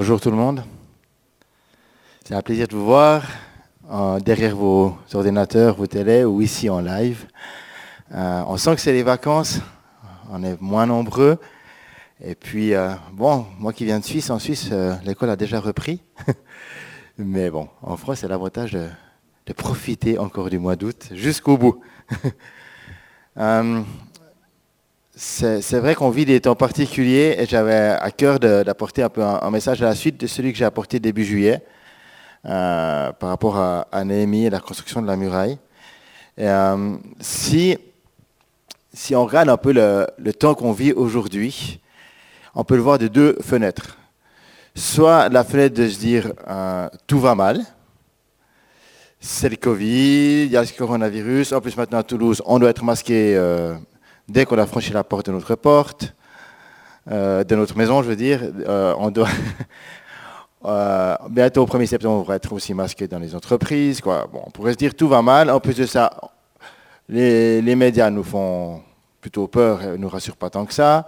Bonjour tout le monde. C'est un plaisir de vous voir euh, derrière vos ordinateurs, vos télés ou ici en live. Euh, on sent que c'est les vacances, on est moins nombreux. Et puis, euh, bon, moi qui viens de Suisse, en Suisse, l'école a déjà repris. Mais bon, en France, c'est l'avantage de, de, profiter encore du mois d'août jusqu'au bout. c'est vrai qu'on vit des temps particuliers et j'avais à cœur d'apporter un peu un, message à la suite de celui que j'ai apporté début juillet euh, par rapport à, à, Néhémie et la construction de la muraille. Euh, si, si on regarde un peu le, le temps qu'on vit aujourd'hui, on peut le voir de deux fenêtres. Soit la fenêtre de se dire euh, tout va mal, c'est le Covid, il y a le coronavirus, en plus maintenant à Toulouse, on doit être masqué dès qu'on a franchi la porte de notre porte, euh, de notre maison, je veux dire, euh, on doit euh, bientôt au 1er septembre, on va être aussi masqué dans les entreprises. On pourrait se dire tout va mal. En plus de ça, les, médias nous font plutôt peur, ne nous rassurent pas tant que ça.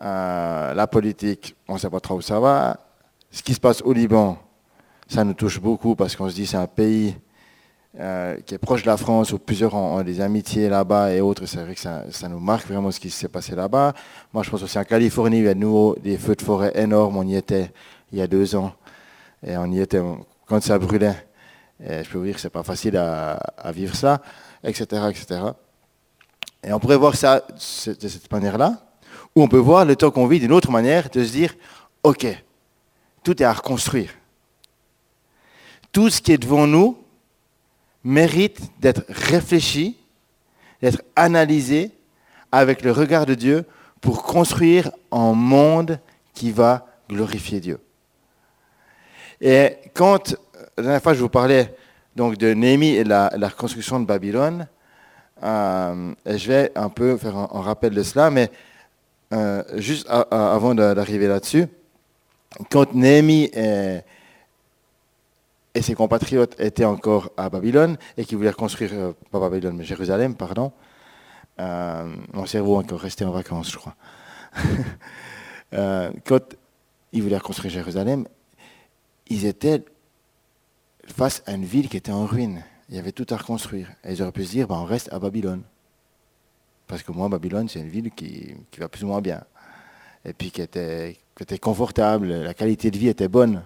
la politique, on ne sait pas trop où ça va. Ce qui se passe au Liban, ça nous touche beaucoup parce qu'on se dit c'est un pays euh, qui est proche de la France, où plusieurs ont, des amitiés là-bas et autres. C'est vrai que ça, nous marque vraiment ce qui s'est passé là-bas. Moi, je pense aussi en Californie, il y a de nouveau des feux de forêt énormes. On y était il y a deux ans. Et on y était quand ça brûlait. Et je peux vous dire que c'est pas facile à, vivre ça, etc., etc. Et on pourrait voir ça de cette manière-là, ou on peut voir le temps qu'on vit d'une autre manière, de se dire, OK, tout est à reconstruire. Tout ce qui est devant nous, mérite d'être réfléchi, d'être analysé avec le regard de Dieu pour construire un monde qui va glorifier Dieu. Et quand, la dernière fois, je vous parlais donc de Néhémie et la, la reconstruction de Babylone, euh, je vais un peu faire un, rappel de cela, mais euh, juste avant d'arriver là-dessus, quand Néhémie est, et ses compatriotes étaient encore à Babylone et qui voulaient reconstruire, euh, pas Babylone, mais Jérusalem, pardon. Euh, mon cerveau encore resté en vacances, je crois. euh, quand ils voulaient reconstruire Jérusalem, ils étaient face à une ville qui était en ruine. Il y avait tout à reconstruire. Et ils auraient pu se dire, ben, on reste à Babylone. Parce que moi, Babylone, c'est une ville qui, qui, va plus ou moins bien. Et puis qui était, qui était confortable, la qualité de vie était bonne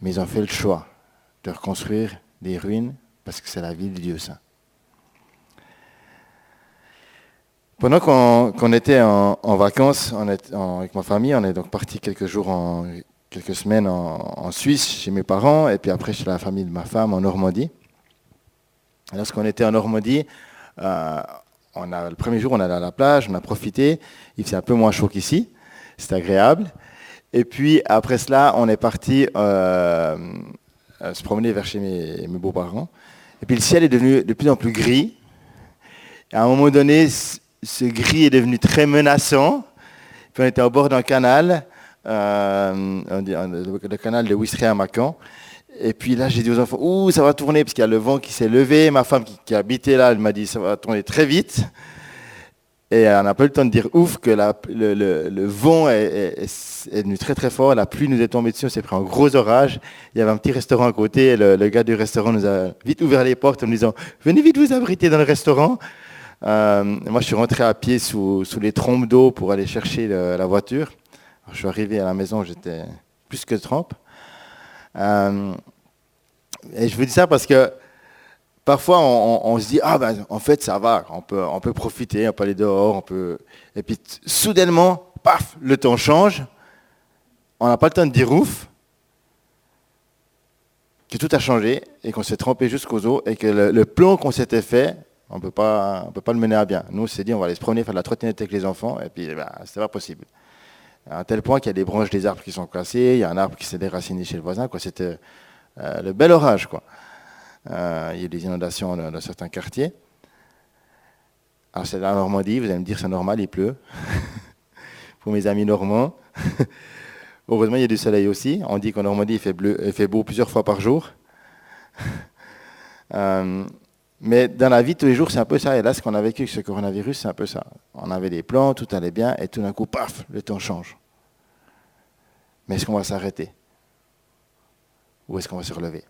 mais ils ont fait le choix de reconstruire des ruines parce que c'est la ville du Dieu Saint. Pendant qu'on était en, vacances avec ma famille, on est donc parti quelques jours, quelques semaines en, Suisse chez mes parents et puis après chez la famille de ma femme en Normandie. Lorsqu'on était en Normandie, euh, on a, le premier jour on allait à la plage, on a profité, il faisait un peu moins chaud qu'ici, c'était agréable. Et puis après cela, on est parti euh, euh, se promener vers chez mes, beaux-parents. Et puis le ciel est devenu de plus en plus gris. Et à un moment donné, ce gris est devenu très menaçant. Puis on était au bord d'un canal, euh, le canal de Ouistré à Macan. Et puis là, j'ai dit aux enfants, ouh, ça va tourner, parce qu'il y a le vent qui s'est levé. Ma femme qui, qui habitait là, elle m'a dit, ça va tourner très vite. Et on n'a pas eu le temps de dire ouf que le, vent est, venu très très fort, la pluie nous est tombée dessus, on s'est pris un gros orage. Il y avait un petit restaurant à côté, et le, gars du restaurant nous a vite ouvert les portes en nous disant venez vite vous abriter dans le restaurant. Euh, moi je suis rentré à pied sous, les trompes d'eau pour aller chercher la voiture. je suis arrivé à la maison, j'étais plus que trempe. Euh, et je vous dis ça parce que parfois on, se dit ah ben en fait ça va, on peut, on peut profiter, on peut aller dehors, on peut. Et puis soudainement, paf, le temps change. On n'a pas le temps de dire ouf, que tout a changé et qu'on s'est trempé jusqu'aux os et que le, plan qu'on s'était fait, on peut pas, on peut pas le mener à bien. Nous, on s'est dit on va aller se promener, faire de la trottinette avec les enfants et puis ben, c'est pas possible. À un tel point qu'il y a des branches des arbres qui sont cassées, il y a un arbre qui s'est déraciné chez le voisin, quoi. C'était euh, le bel orage, quoi. Euh, il y a des inondations dans, certains quartiers. Alors c'est la Normandie, vous allez me dire c'est normal, il pleut. Pour mes amis normands. Heureusement, il y a du soleil aussi. On dit qu'en Normandie, il fait, bleu, il fait beau plusieurs fois par jour. Euh, mais dans la vie tous les jours, c'est un peu ça. Et là, ce qu'on a vécu avec ce coronavirus, c'est un peu ça. On avait des plans, tout allait bien, et tout d'un coup, paf, le temps change. Mais est-ce qu'on va s'arrêter? Ou est-ce qu'on va se relever?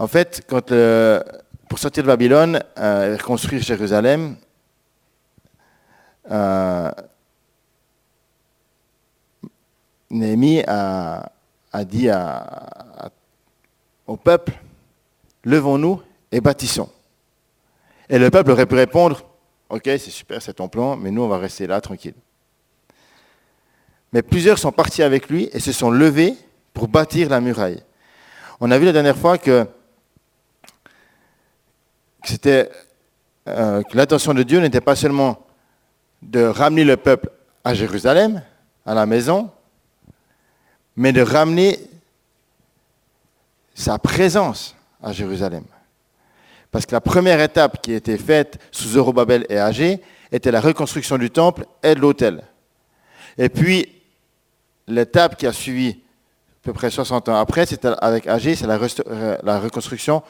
En fait, quand, pour sortir de Babylone euh, et reconstruire Jérusalem, euh, Néhémie a, dit au peuple, levons-nous et bâtissons. Et le peuple aurait pu répondre, ok, c'est super, c'est ton plan, mais nous, on va rester là tranquille. Mais plusieurs sont partis avec lui et se sont levés pour bâtir la muraille. On a vu la dernière fois que, c'était euh, que l'intention de Dieu n'était pas seulement de ramener le peuple à Jérusalem, à la maison, mais de ramener sa présence à Jérusalem. Parce que la première étape qui a été faite sous Zorobabel et Agé était la reconstruction du temple et de l'autel. Et puis, l'étape qui a suivi à peu près 60 ans après, c'est avec Agé, c'est la, euh, la, reconstruction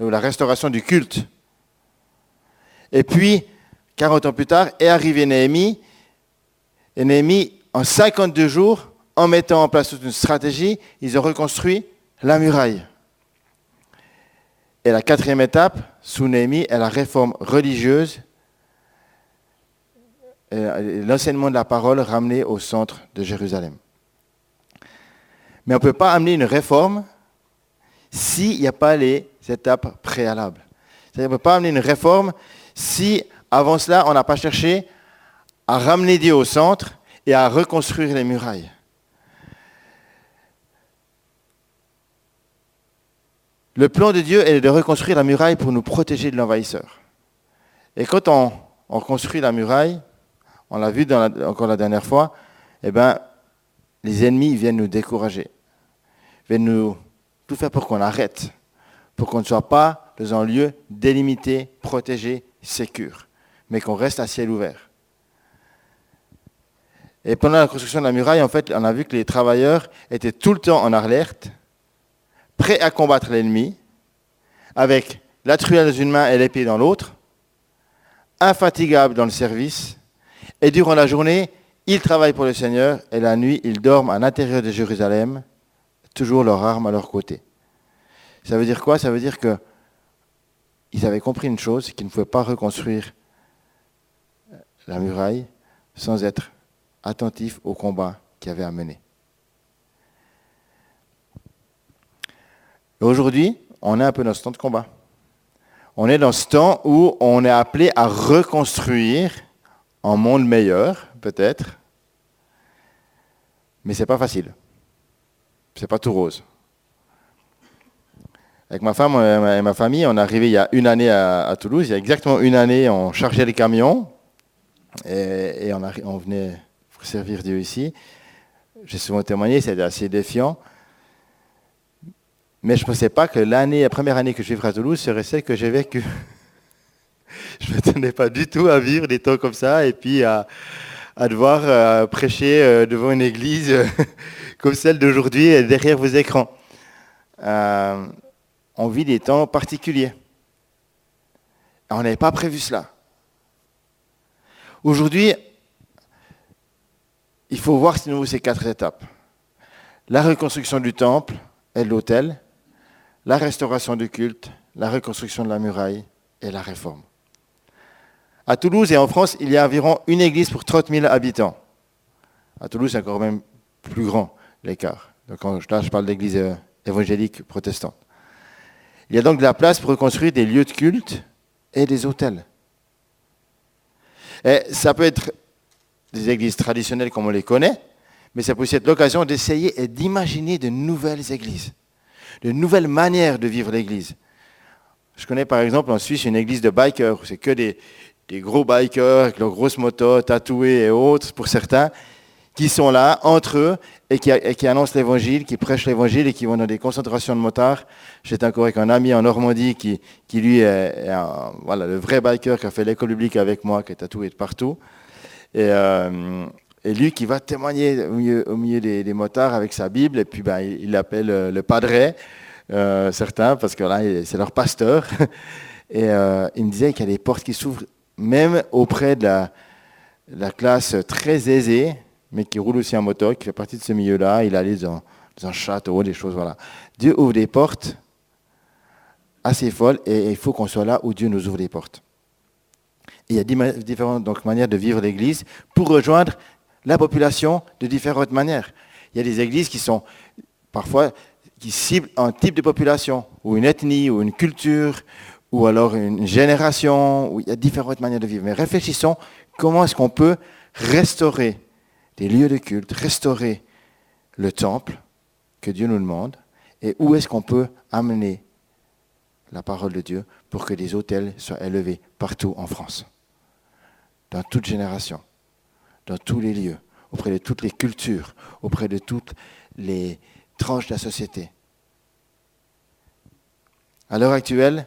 ou la restauration du culte. Et puis, 40 ans plus tard, est arrivé Néhémie. Et Néhémie, en 52 jours, en mettant en place toute une stratégie, ils ont reconstruit la muraille. Et la quatrième étape, sous Néhémie, est la réforme religieuse et l'enseignement de la parole ramené au centre de Jérusalem. Mais on ne peut pas amener une réforme s'il n'y a pas les étapes préalables. C'est-à-dire qu'on ne peut pas amener une réforme si, avant cela, on n'a pas cherché à ramener Dieu au centre et à reconstruire les murailles. Le plan de Dieu est de reconstruire la muraille pour nous protéger de l'envahisseur. Et quand on, construit la muraille, on l'a vu encore la dernière fois, eh ben, les ennemis viennent nous décourager, viennent nous tout faire pour qu'on arrête, pour qu'on ne soit pas dans un lieu délimité, protégé, sécure, mais qu'on reste à ciel ouvert. Et pendant la construction de la muraille, en fait, on a vu que les travailleurs étaient tout le temps en alerte, prêts à combattre l'ennemi, avec la truelle dans une main et l'épée dans l'autre, infatigables dans le service, et durant la journée, ils travaillent pour le Seigneur, et la nuit, ils dorment à l'intérieur de Jérusalem, toujours leurs armes à leur côté. Ça veut dire quoi? Ça veut dire que ils avaient compris une chose, qu'ils ne pouvaient pas reconstruire la muraille sans être attentifs au combat qu'ils avaient à mener. Aujourd'hui, on est un peu dans ce temps de combat. On est dans ce temps où on est appelé à reconstruire un monde meilleur, peut-être, mais ce n'est pas facile. Ce n'est pas tout rose. Avec ma femme et ma famille, on est arrivé il y a une année à, Toulouse. Il y a exactement une année, on chargeait les camions et, on, on, venait servir Dieu ici. J'ai souvent témoigné, c'était assez défiant. Mais je ne pensais pas que l'année, la première année que je vivrais à Toulouse serait celle que j'ai vécue. je ne m'attendais pas du tout à vivre des temps comme ça et puis à, devoir euh, prêcher euh, devant une église comme celle d'aujourd'hui derrière vos écrans. Euh, on vit des temps particuliers. On n'avait pas prévu cela. Aujourd'hui, il faut voir ces quatre étapes. La reconstruction du temple et de l'autel, la restauration du culte, la reconstruction de la muraille et la réforme. À Toulouse et en France, il y a environ une église pour 30 000 habitants. À Toulouse, c'est encore même plus grand l'écart. Donc là, je parle d'église euh, évangélique protestante. Il y a donc de la place pour reconstruire des lieux de culte et des hôtels. Et ça peut être des églises traditionnelles comme on les connaît, mais ça peut aussi être l'occasion d'essayer et d'imaginer de nouvelles églises de nouvelles manières de vivre l'Église. Je connais par exemple en Suisse une église de bikers, c'est que des, gros bikers avec leurs grosses motos tatouées et autres pour certains, qui sont là entre eux et qui, annoncent l'évangile, qui prêchent l'évangile et qui vont dans des concentrations de motards. J'étais encore avec un ami en Normandie qui, lui est, voilà, le vrai biker qui a fait l'école publique avec moi, qui est tatoué de partout. Et, euh, lui qui va témoigner au milieu, des, motards avec sa Bible, et puis ben, il l'appelle euh, le padre, euh, certains, parce que là, c'est leur pasteur. Et euh, il me disait qu'il y a des portes qui s'ouvrent même auprès de la, classe très aisée, mais qui roule aussi en moto, qui fait partie de ce milieu-là. Il allait dans, dans un château, des choses, voilà. Dieu ouvre des portes assez folles et il faut qu'on soit là où Dieu nous ouvre des portes. il y a différentes manières de vivre l'Église pour rejoindre la population de différentes manières. Il y a des églises qui sont parfois qui ciblent un type de population, ou une ethnie, ou une culture, ou alors une génération, où il y a différentes manières de vivre. Mais réfléchissons comment est-ce qu'on peut restaurer des lieux de culte, restaurer le temple que Dieu nous demande, et où est-ce qu'on peut amener la parole de Dieu pour que des hôtels soient élevés partout en France, dans toute génération, dans tous les lieux, auprès de toutes les cultures, auprès de toutes les tranches de la société. À l'heure actuelle,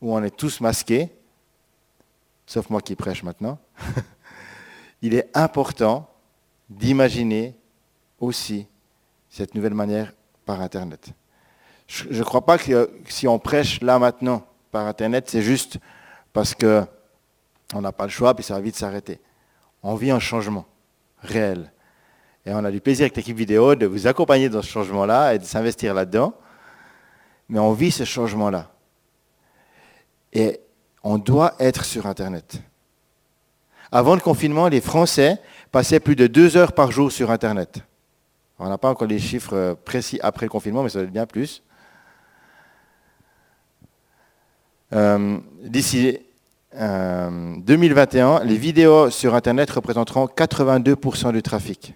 où on est tous masqués, sauf moi qui prêche maintenant, il est important d'imaginer aussi cette nouvelle manière par Internet. Je ne crois pas que si on prêche là maintenant par Internet, c'est juste parce qu'on n'a pas le choix, puis ça va vite s'arrêter. On vit un changement réel. Et on a du plaisir avec l'équipe vidéo de vous accompagner dans ce changement-là et de s'investir là-dedans. Mais on vit ce changement-là. Et on doit être sur Internet. Avant le confinement, les Français passaient plus de deux heures par jour sur Internet. On n'a pas encore les chiffres précis après le confinement, mais ça va être bien plus. Euh, d'ici 2021, euh, les vidéos sur Internet représenteront 82% du trafic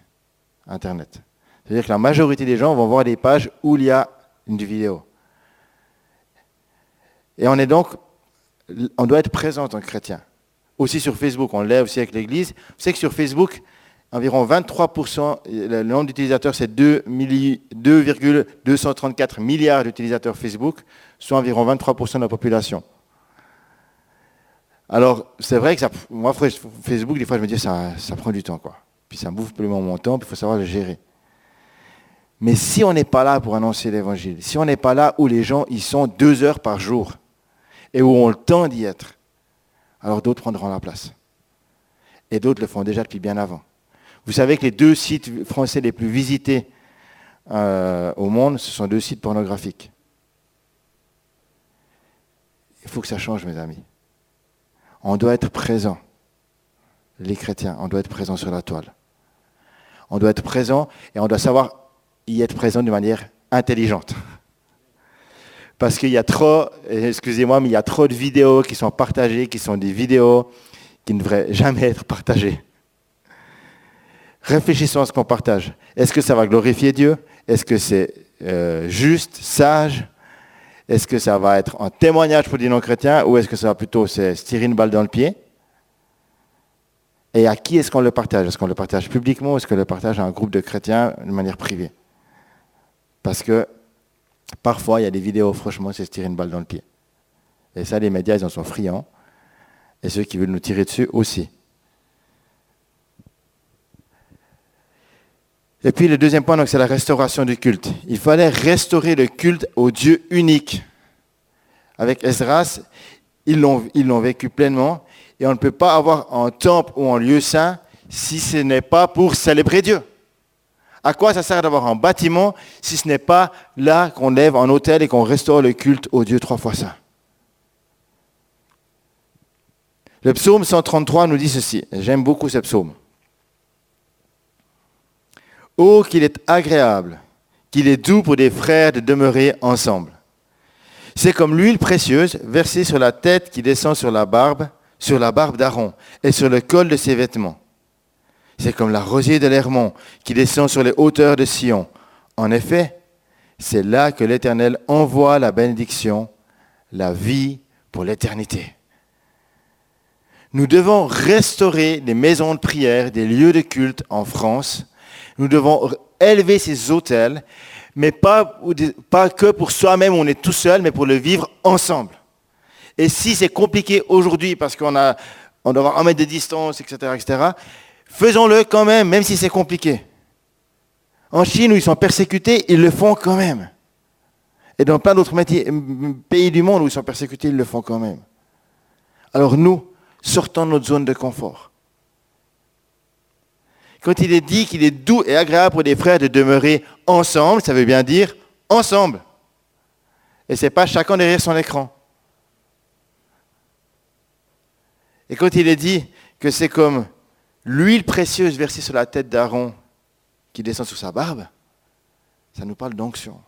Internet. C'est-à-dire que la majorité des gens vont voir des pages où il y a une vidéo. Et on est donc, on doit être présent en tant que chrétien. Aussi sur Facebook, on l'est aussi avec l'Église. Vous savez que sur Facebook, environ 23%, le nombre d'utilisateurs, c'est 2,234 milliards d'utilisateurs Facebook, soit environ 23% de la population. Alors, c'est vrai que moi, Facebook, des fois, je me dis, ça, ça prend du temps, quoi. Puis ça bouffe plus mon temps, puis il faut savoir le gérer. Mais si on n'est pas là pour annoncer l'évangile, si on n'est pas là où les gens y sont deux heures par jour, et où on le temps d'y être, alors d'autres prendront la place. Et d'autres le font déjà depuis bien avant. Vous savez que les deux sites français les plus visités euh, au monde, ce sont deux sites pornographiques. Il faut que ça change, mes amis. On doit être présent. Les chrétiens, on doit être présent sur la toile. On doit être présent et on doit savoir y être présent de manière intelligente. Parce qu'il y a trop, excusez-moi, mais il y a trop de vidéos qui sont partagées, qui sont des vidéos qui ne devraient jamais être partagées. Réfléchissons à ce qu'on partage. Est-ce que ça va glorifier Dieu? Est-ce que c'est euh, juste, sage? Est-ce que ça va être un témoignage pour des non-chrétiens ou est-ce que ça va plutôt se tirer une balle dans le pied? Et à qui est-ce qu'on le partage? Est-ce qu'on le partage publiquement ou est-ce qu'on le partage à un groupe de chrétiens de manière privée? Parce que parfois, il y a des vidéos, franchement, c'est se tirer une balle dans le pied. Et ça, les médias, ils en sont friands. Et ceux qui veulent nous tirer dessus aussi. Et puis le deuxième point, c'est la restauration du culte. Il fallait restaurer le culte au Dieu unique. Avec Esdras, ils l'ont vécu pleinement. Et on ne peut pas avoir un temple ou un lieu saint si ce n'est pas pour célébrer Dieu. À quoi ça sert d'avoir un bâtiment si ce n'est pas là qu'on lève un hôtel et qu'on restaure le culte au Dieu trois fois saint? Le psaume 133 nous dit ceci. J'aime beaucoup ce psaume. Oh, qu'il est agréable, qu'il est doux pour des frères de demeurer ensemble. C'est comme l'huile précieuse versée sur la tête qui descend sur la barbe, sur la barbe d'Aaron et sur le col de ses vêtements. C'est comme la rosier de l'Hermont qui descend sur les hauteurs de Sion. En effet, c'est là que l'Éternel envoie la bénédiction, la vie pour l'éternité. Nous devons restaurer des maisons de prière, des lieux de culte en France nous devons élever ces hôtels, mais pas, pas que pour soi-même, on est tout seul, mais pour le vivre ensemble. Et si c'est compliqué aujourd'hui parce qu'on a, on doit avoir un mètre de etc., etc., faisons-le quand même, même si c'est compliqué. En Chine, où ils sont persécutés, ils le font quand même. Et dans plein d'autres pays du monde où ils sont persécutés, ils le font quand même. Alors nous, sortons de notre zone de confort. Quand il est dit qu'il est doux et agréable pour des frères de demeurer ensemble, ça veut bien dire ensemble. Et ce n'est pas chacun derrière son écran. Et quand il est dit que c'est comme l'huile précieuse versée sur la tête d'Aaron qui descend sur sa barbe, ça nous parle d'onction.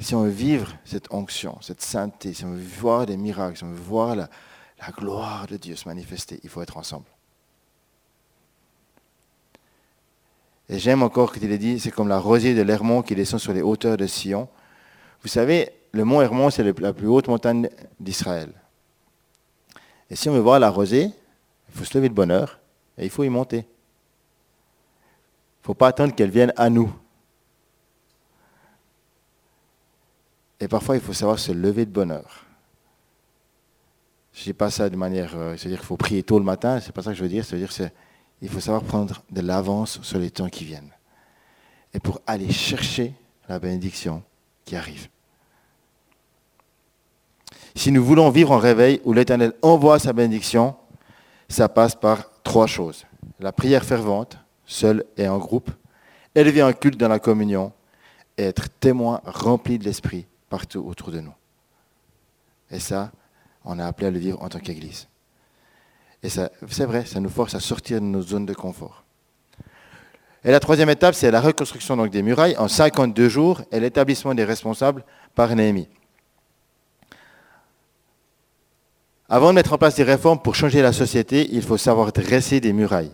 Si on veut vivre cette onction, cette sainteté, si on veut voir des miracles, si on veut voir la, gloire de Dieu se manifester, il faut être ensemble. Et j'aime encore qu'il ait dit, c'est comme la rosée de l'Hermont qui descend sur les hauteurs de Sion. Vous savez, le mont Hermon, c'est la plus haute montagne d'Israël. Et si on veut voir la rosée, il faut se lever de bonne heure et il faut y monter. Il ne faut pas attendre qu'elle vienne à nous. Et parfois, il faut savoir se lever de bonne heure. Je ne dis pas ça de manière, euh, c'est-à-dire qu'il faut prier tôt le matin, c'est pas ça que je veux dire, c'est-à-dire qu'il faut savoir prendre de l'avance sur les temps qui viennent. Et pour aller chercher la bénédiction qui arrive. Si nous voulons vivre en réveil où l'Éternel envoie sa bénédiction, ça passe par trois choses. La prière fervente, seule et en groupe, élever un culte dans la communion et être témoin rempli de l'Esprit partout autour de nous. Et ça, on a appelé à le vivre en tant qu'Église. Et c'est vrai, ça nous force à sortir de nos zones de confort. Et la troisième étape, c'est la reconstruction donc, des murailles en 52 jours et l'établissement des responsables par Néhémie. Avant de mettre en place des réformes pour changer la société, il faut savoir dresser des murailles.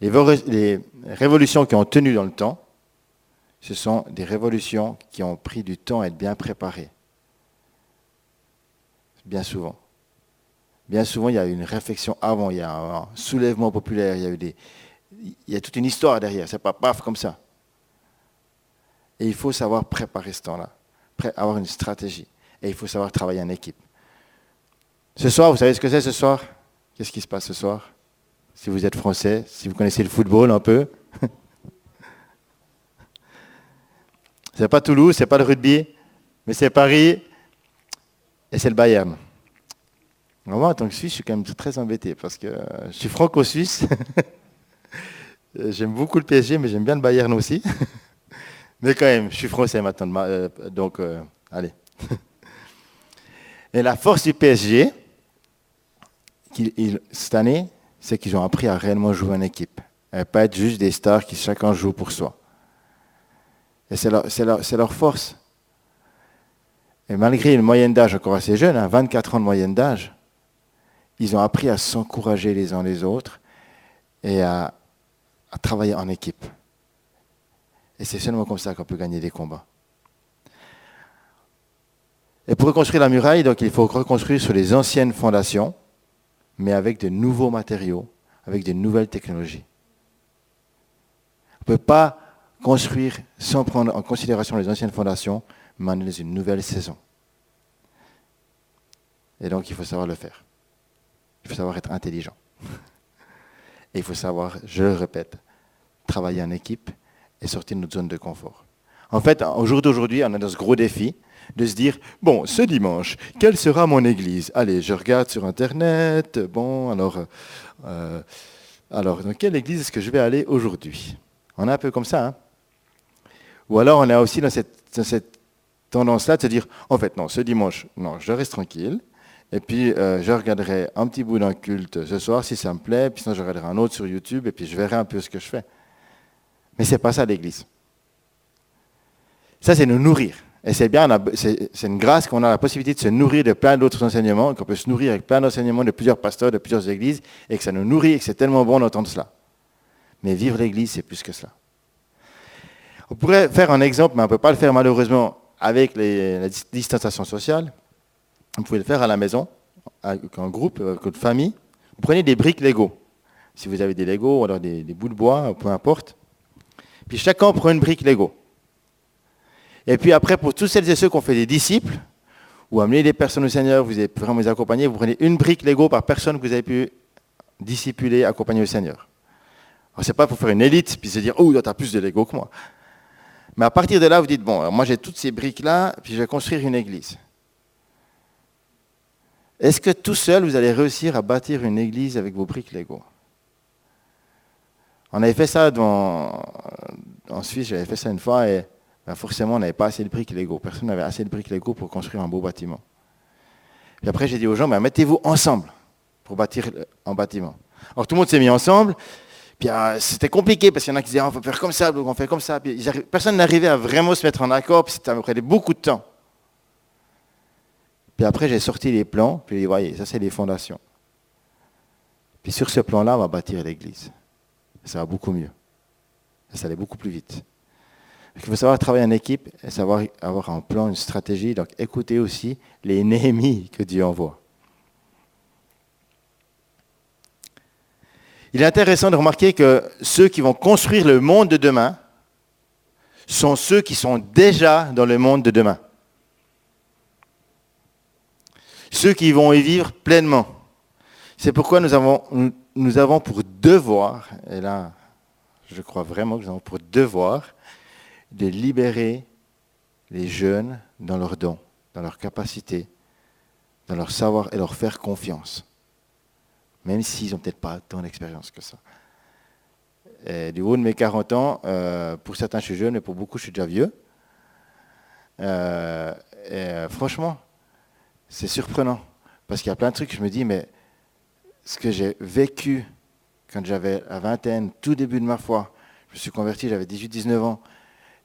Les, révolutions qui ont tenu dans le temps, ce sont des révolutions qui ont pris du temps à être bien préparées. Bien souvent. Bien souvent, il y a eu une réflexion avant, il y a un soulèvement populaire, il y a, eu des, il y a toute une histoire derrière, c'est pas paf comme ça. Et il faut savoir préparer ce temps-là, avoir une stratégie. Et il faut savoir travailler en équipe. Ce soir, vous savez ce que c'est ce soir? Qu'est-ce qui se passe ce soir? Si vous êtes français, si vous connaissez le football un peu. c'est pas Toulouse, c'est pas le rugby, mais c'est Paris et c'est le Bayern. Moi, en tant que Suisse, je suis quand même très embêté parce que je suis franco-suisse. j'aime beaucoup le PSG, mais j'aime bien le Bayern aussi. mais quand même, je suis français maintenant. Euh, donc, euh, allez. Et la force du PSG, cette année, c'est qu'ils ont appris à réellement jouer en équipe. Et pas être juste des stars qui chacun joue pour soi. Et c'est leur, force. Et malgré une moyenne d'âge encore assez jeune, 24 hein, ans de moyenne d'âge, ils ont appris à s'encourager les uns les autres et à, à travailler en équipe. Et c'est seulement comme ça qu'on peut gagner des combats. Et pour reconstruire la muraille, donc, il faut reconstruire sur les anciennes fondations mais avec de nouveaux matériaux, avec de nouvelles technologies. On ne peut pas construire sans prendre en considération les anciennes fondations, mais on est dans une nouvelle saison. Et donc, il faut savoir le faire. Il faut savoir être intelligent. Et il faut savoir, je le répète, travailler en équipe et sortir de notre zone de confort. En fait, au jour d'aujourd'hui, on a dans ce gros défi de se dire, bon, ce dimanche, quelle sera mon église? Allez, je regarde sur Internet, bon, alors, euh, alors dans quelle église est-ce que je vais aller aujourd'hui? On est un peu comme ça. Hein Ou alors on est aussi dans cette, cette tendance-là de se dire, en fait, non, ce dimanche, non, je reste tranquille. Et puis, euh, je regarderai un petit bout d'un culte ce soir si ça me plaît, puis sinon je regarderai un autre sur YouTube, et puis je verrai un peu ce que je fais. Mais ce n'est pas ça l'Église. Ça, c'est nous nourrir. Et c'est bien, c'est une grâce qu'on a la possibilité de se nourrir de plein d'autres enseignements, qu'on peut se nourrir avec plein d'enseignements de plusieurs pasteurs, de plusieurs églises, et que ça nous nourrit et que c'est tellement bon d'entendre cela. Mais vivre l'église, c'est plus que cela. On pourrait faire un exemple, mais on ne peut pas le faire malheureusement avec la distanciation sociale. Vous pouvez le faire à la maison, avec un groupe, avec une famille. Vous prenez des briques Lego. Si vous avez des Lego, ou alors des bouts de bois, peu importe. Puis chacun prend une brique Lego. Et puis après, pour tous celles et ceux qui ont fait des disciples, ou amener des personnes au Seigneur, vous avez vraiment les accompagner, vous prenez une brique Lego par personne que vous avez pu discipuler, accompagner au Seigneur. Alors, c'est pas pour faire une élite, puis se dire, oh, tu as plus de Lego que moi. Mais à partir de là, vous dites, bon, moi j'ai toutes ces briques-là, puis je vais construire une église. Est-ce que tout seul, vous allez réussir à bâtir une église avec vos briques Lego? On avait fait ça dans, en Suisse, j'avais fait ça une fois et ben, forcément on n'avait pas assez de briques Lego. Personne n'avait assez de briques Lego pour construire un beau bâtiment. Et après j'ai dit aux gens, ben, mettez-vous ensemble pour bâtir un bâtiment. Alors tout le monde s'est mis ensemble. Puis euh, c'était compliqué parce qu'il y en a qui disaient on va faire comme ça, donc on fait comme ça. personne n'arrivait à vraiment se mettre en accord, puis ça prenait beaucoup de temps. Puis après j'ai sorti les plans, puis vous voyez, ça c'est les fondations. Puis sur ce plan-là, on va bâtir l'église. Ça va beaucoup mieux. Ça allait beaucoup plus vite. Il faut savoir travailler en équipe et savoir avoir un plan, une stratégie. Donc écoutez aussi les Néhémies que Dieu envoie. Il est intéressant de remarquer que ceux qui vont construire le monde de demain sont ceux qui sont déjà dans le monde de demain. Ceux qui vont y vivre pleinement. C'est pourquoi nous avons, nous avons pour devoir, et là je crois vraiment que nous avons pour devoir, de libérer les jeunes dans leurs dons, dans leurs capacités, dans leur savoir et leur faire confiance. Même s'ils n'ont peut-être pas tant d'expérience que ça. du haut de mes 40 ans, euh, pour certains je suis jeune, mais pour beaucoup je suis déjà vieux. Euh, et, franchement, c'est surprenant. Parce qu'il y a plein de trucs je me dis, mais ce que j'ai vécu quand j'avais la vingtaine, tout début de ma foi, je me suis converti, j'avais 18-19 ans,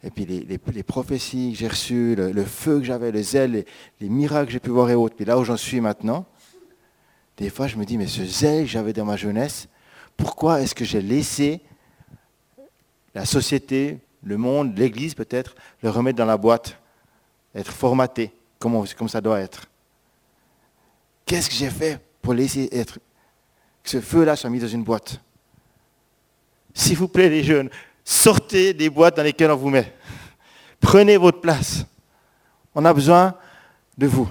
et puis les, prophéties que j'ai reçues, le, feu que j'avais, le zèle, les, miracles que j'ai pu voir et autres, puis là où j'en suis maintenant, des fois je me dis, mais ce zèle que j'avais dans ma jeunesse, pourquoi est-ce que j'ai laissé la société, le monde, l'Église peut-être, le remettre dans la boîte, être formaté comme, comme ça doit être? Qu'est-ce que j'ai fait pour laisser être que ce feu-là soit mis dans une boîte? S'il vous plaît, les jeunes, sortez des boîtes dans lesquelles on vous met. Prenez votre place. On a besoin de vous.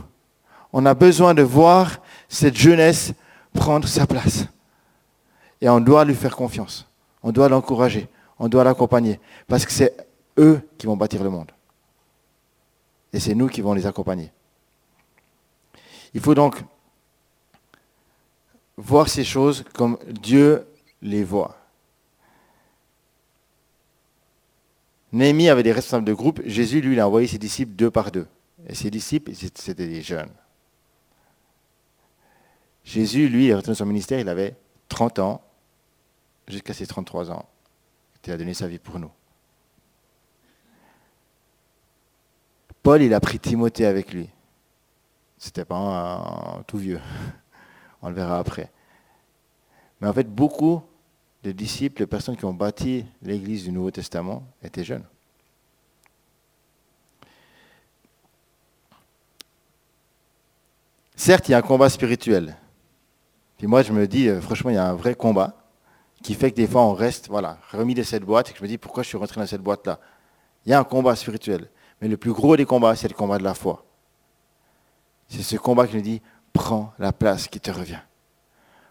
On a besoin de voir cette jeunesse prendre sa place. Et on doit lui faire confiance. On doit l'encourager. On doit l'accompagner. Parce que c'est eux qui vont bâtir le monde. Et c'est nous qui vont les accompagner. Il faut donc voir ces choses comme Dieu les voit. Néhémie avait des responsables de groupe. Jésus, lui, il a envoyé ses disciples deux par deux. Et ses disciples, c'était des jeunes. Jésus, lui, il est retourné son ministère, il avait 30 ans, jusqu'à ses 33 ans. Il a donné sa vie pour nous. Paul, il a pris Timothée avec lui. C'était pas un tout vieux. On le verra après. Mais en fait, beaucoup de disciples, de personnes qui ont bâti l'Église du Nouveau Testament, étaient jeunes. Certes, il y a un combat spirituel. Puis moi, je me dis, euh, franchement, il y a un vrai combat qui fait que des fois, on reste voilà, remis de cette boîte et je me dis, pourquoi je suis rentré dans cette boîte-là? Il y a un combat spirituel. Mais le plus gros des combats, c'est le combat de la foi. C'est ce combat qui nous dit, prends la place qui te revient.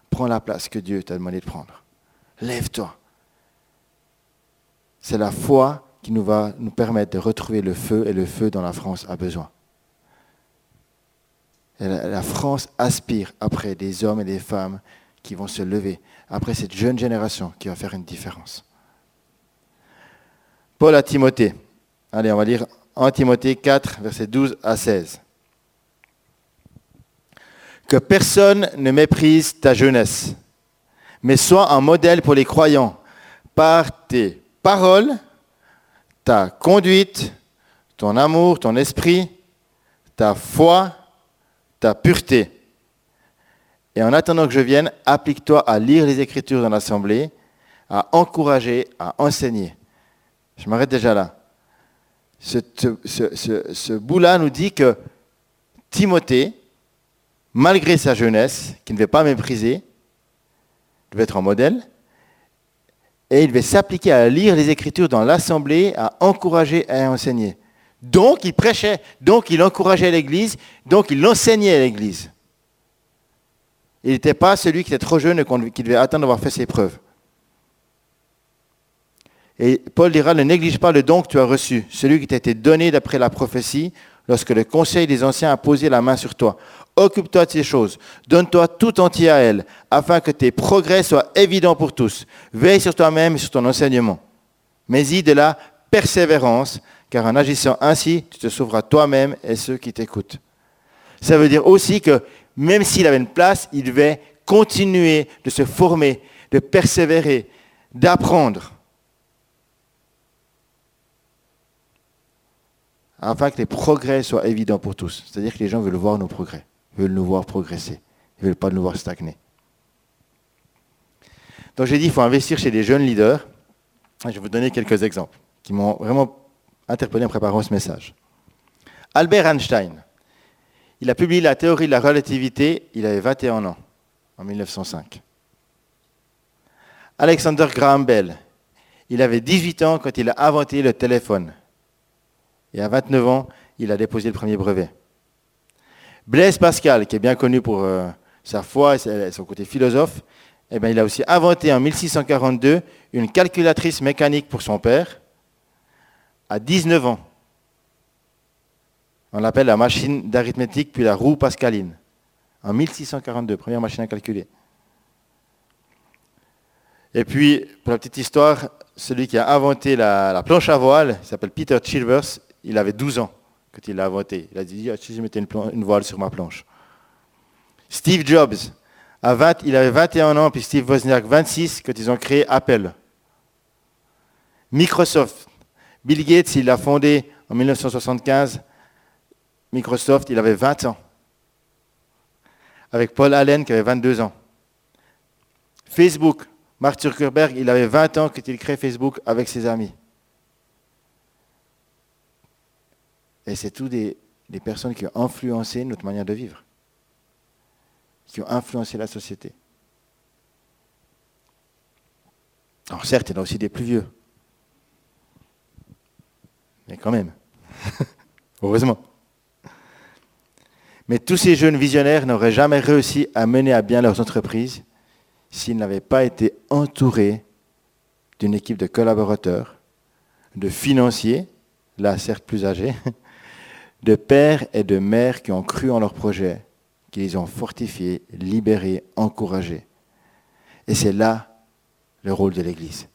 Prends la place que Dieu t'a demandé de prendre. Lève-toi. C'est la foi qui nous va nous permettre de retrouver le feu et le feu dont la France a besoin. la France aspire après des hommes et des femmes qui vont se lever, après cette jeune génération qui va faire une différence. Paul à Timothée. Allez, on va lire en Timothée 4, versets 12 à 16 que personne ne méprise ta jeunesse, mais sois un modèle pour les croyants par tes paroles, ta conduite, ton amour, ton esprit, ta foi, ta pureté. Et en attendant que je vienne, applique-toi à lire les Écritures dans l'Assemblée, à encourager, à enseigner. Je m'arrête déjà là. Ce, bout-là nous dit que Timothée, malgré sa jeunesse, qui ne devait pas mépriser, devait être un modèle, et il devait s'appliquer à lire les Écritures dans l'Assemblée, à encourager et à enseigner. Donc il prêchait, donc il encourageait l'Église, donc il enseignait l'Église. Il n'était pas celui qui était trop jeune et qui devait attendre d'avoir fait ses preuves. Et Paul dira, ne néglige pas le don que tu as reçu, celui qui t'a été donné d'après la prophétie, lorsque le conseil des anciens a posé la main sur toi. Occupe-toi de ces choses. Donne-toi tout entier à elles, afin que tes progrès soient évidents pour tous. Veille sur toi-même et sur ton enseignement. Mais y de la persévérance, car en agissant ainsi, tu te sauveras toi-même et ceux qui t'écoutent. Ça veut dire aussi que même s'il avait une place, il devait continuer de se former, de persévérer, d'apprendre. Afin que les progrès soient évidents pour tous. C'est-à-dire que les gens veulent voir nos progrès, veulent nous voir progresser, ils ne veulent pas nous voir stagner. Donc j'ai dit, il faut investir chez des jeunes leaders. Je vais vous donner quelques exemples qui m'ont vraiment interpellé en préparant ce message. Albert Einstein, il a publié la théorie de la relativité, il avait 21 ans, en 1905. Alexander Graham Bell, il avait 18 ans quand il a inventé le téléphone. Et à 29 ans, il a déposé le premier brevet. Blaise Pascal, qui est bien connu pour euh, sa foi et son côté philosophe, eh bien, il a aussi inventé en 1642 une calculatrice mécanique pour son père à 19 ans. On l'appelle la machine d'arithmétique puis la roue pascaline. En 1642, première machine à calculer. Et puis, pour la petite histoire, celui qui a inventé la, planche à voile, il s'appelle Peter Chilvers, il avait 12 ans quand il l'a inventé. Il a dit, ah, si je mettais une, voile sur ma planche. Steve Jobs, à 20, il avait 21 ans, puis Steve Wozniak 26 quand ils ont créé Apple. Microsoft, Bill Gates, il l'a fondé en 1975 Microsoft, il avait 20 ans. Avec Paul Allen qui avait 22 ans. Facebook, Mark Zuckerberg, il avait 20 ans quand il crée Facebook avec ses amis. Et c'est tous des, des, personnes qui ont influencé notre manière de vivre, qui ont influencé la société. Alors certes, il y en a aussi des plus vieux. Mais quand même. Heureusement. Mais tous ces jeunes visionnaires n'auraient jamais réussi à mener à bien leurs entreprises s'ils n'avaient pas été entourés d'une équipe de collaborateurs, de financiers, là certes plus âgés, de pères et de mères qui ont cru en leurs projets, qui les ont fortifiés, libérés, encouragés. Et c'est là le rôle de l'Église.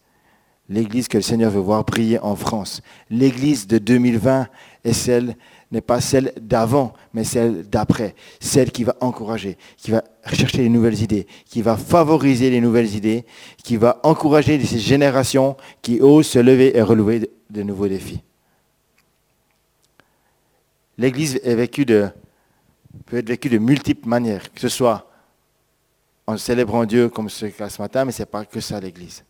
L'Église que le Seigneur veut voir briller en France. L'Église de 2020 est celle n'est pas celle d'avant, mais celle d'après. Celle qui va encourager, qui va rechercher les nouvelles idées, qui va favoriser les nouvelles idées, qui va encourager ces générations qui osent se lever et relever de nouveaux défis. L'Église peut être vécue de multiples manières, que ce soit en célébrant Dieu comme ce cas ce matin, mais ce n'est pas que ça l'Église.